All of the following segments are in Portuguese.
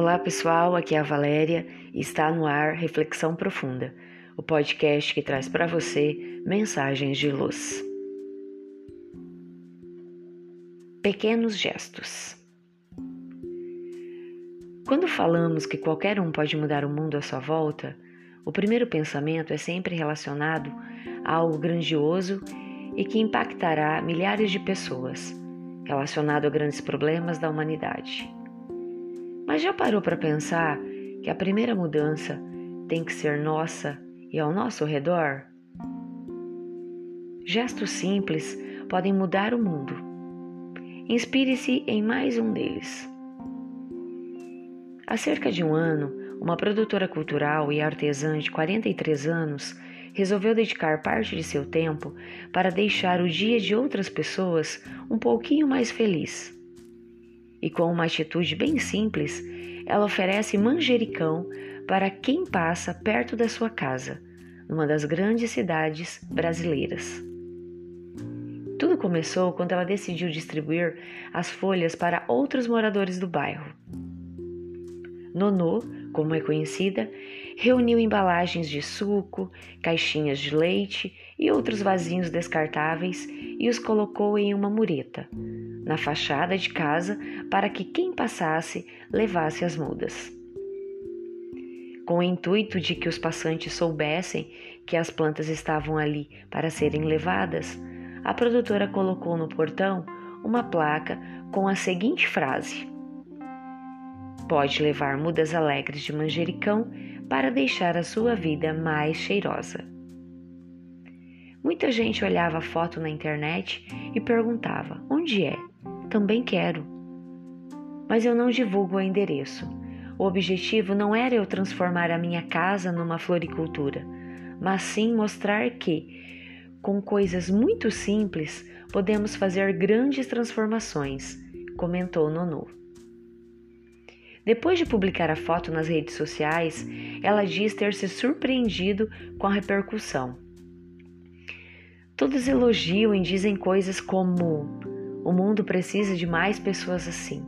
Olá pessoal, aqui é a Valéria e está no ar Reflexão Profunda, o podcast que traz para você mensagens de luz. Pequenos gestos. Quando falamos que qualquer um pode mudar o mundo à sua volta, o primeiro pensamento é sempre relacionado a algo grandioso e que impactará milhares de pessoas, relacionado a grandes problemas da humanidade. Mas já parou para pensar que a primeira mudança tem que ser nossa e ao nosso redor? Gestos simples podem mudar o mundo. Inspire-se em mais um deles. Há cerca de um ano, uma produtora cultural e artesã de 43 anos resolveu dedicar parte de seu tempo para deixar o dia de outras pessoas um pouquinho mais feliz. E com uma atitude bem simples, ela oferece manjericão para quem passa perto da sua casa, numa das grandes cidades brasileiras. Tudo começou quando ela decidiu distribuir as folhas para outros moradores do bairro. Nonô, como é conhecida, reuniu embalagens de suco, caixinhas de leite e outros vasinhos descartáveis e os colocou em uma mureta, na fachada de casa para que quem passasse levasse as mudas. Com o intuito de que os passantes soubessem que as plantas estavam ali para serem levadas, a produtora colocou no portão uma placa com a seguinte frase: Pode levar mudas alegres de manjericão para deixar a sua vida mais cheirosa. Muita gente olhava a foto na internet e perguntava: onde é? Também quero. Mas eu não divulgo o endereço. O objetivo não era eu transformar a minha casa numa floricultura, mas sim mostrar que, com coisas muito simples, podemos fazer grandes transformações, comentou Nonu. Depois de publicar a foto nas redes sociais, ela diz ter se surpreendido com a repercussão. Todos elogiam e dizem coisas como: o mundo precisa de mais pessoas assim.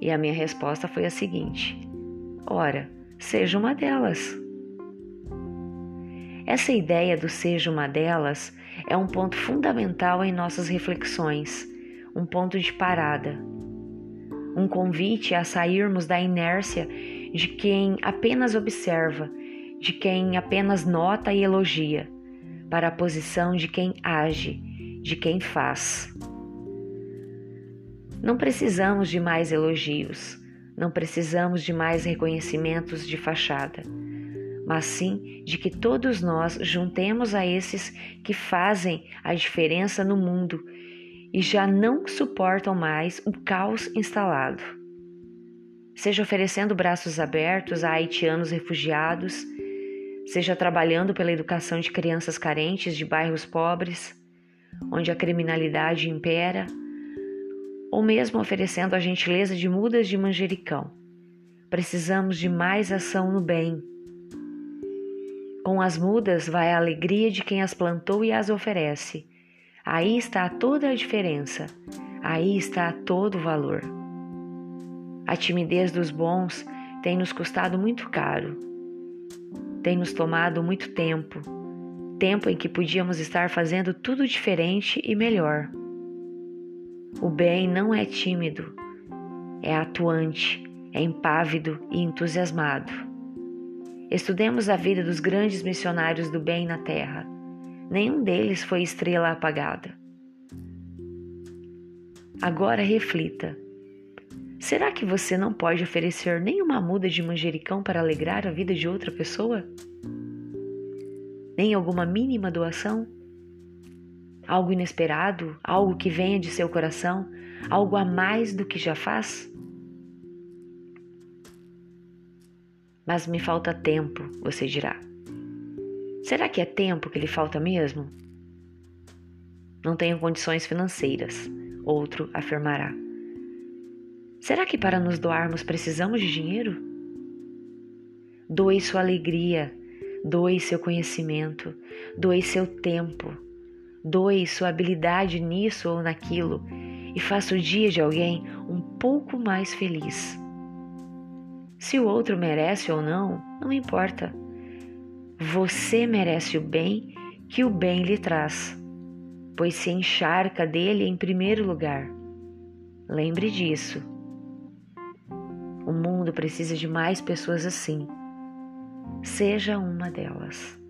E a minha resposta foi a seguinte: ora, seja uma delas. Essa ideia do seja uma delas é um ponto fundamental em nossas reflexões, um ponto de parada, um convite a sairmos da inércia de quem apenas observa, de quem apenas nota e elogia, para a posição de quem age, de quem faz. Não precisamos de mais elogios, não precisamos de mais reconhecimentos de fachada, mas sim de que todos nós juntemos a esses que fazem a diferença no mundo e já não suportam mais o caos instalado. Seja oferecendo braços abertos a haitianos refugiados, seja trabalhando pela educação de crianças carentes de bairros pobres, onde a criminalidade impera ou mesmo oferecendo a gentileza de mudas de manjericão. Precisamos de mais ação no bem. Com as mudas vai a alegria de quem as plantou e as oferece. Aí está toda a diferença, aí está todo o valor. A timidez dos bons tem nos custado muito caro, tem nos tomado muito tempo, tempo em que podíamos estar fazendo tudo diferente e melhor. O bem não é tímido, é atuante, é impávido e entusiasmado. Estudemos a vida dos grandes missionários do bem na terra. Nenhum deles foi estrela apagada. Agora reflita. Será que você não pode oferecer nenhuma muda de manjericão para alegrar a vida de outra pessoa? Nem alguma mínima doação? Algo inesperado, algo que venha de seu coração, algo a mais do que já faz? Mas me falta tempo, você dirá. Será que é tempo que lhe falta mesmo? Não tenho condições financeiras, outro afirmará. Será que para nos doarmos precisamos de dinheiro? Doe sua alegria, doe seu conhecimento, doe seu tempo Doe sua habilidade nisso ou naquilo e faça o dia de alguém um pouco mais feliz. Se o outro merece ou não, não importa. Você merece o bem que o bem lhe traz, pois se encharca dele em primeiro lugar. Lembre disso. O mundo precisa de mais pessoas assim. Seja uma delas.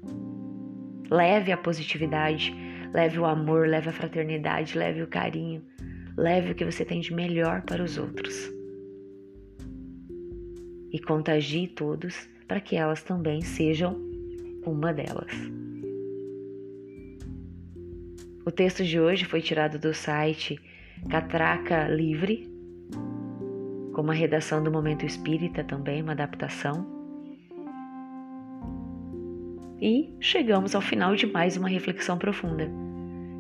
Leve a positividade, leve o amor, leve a fraternidade, leve o carinho, leve o que você tem de melhor para os outros. E contagie todos para que elas também sejam uma delas. O texto de hoje foi tirado do site Catraca Livre, com uma redação do Momento Espírita também, uma adaptação. E chegamos ao final de mais uma reflexão profunda.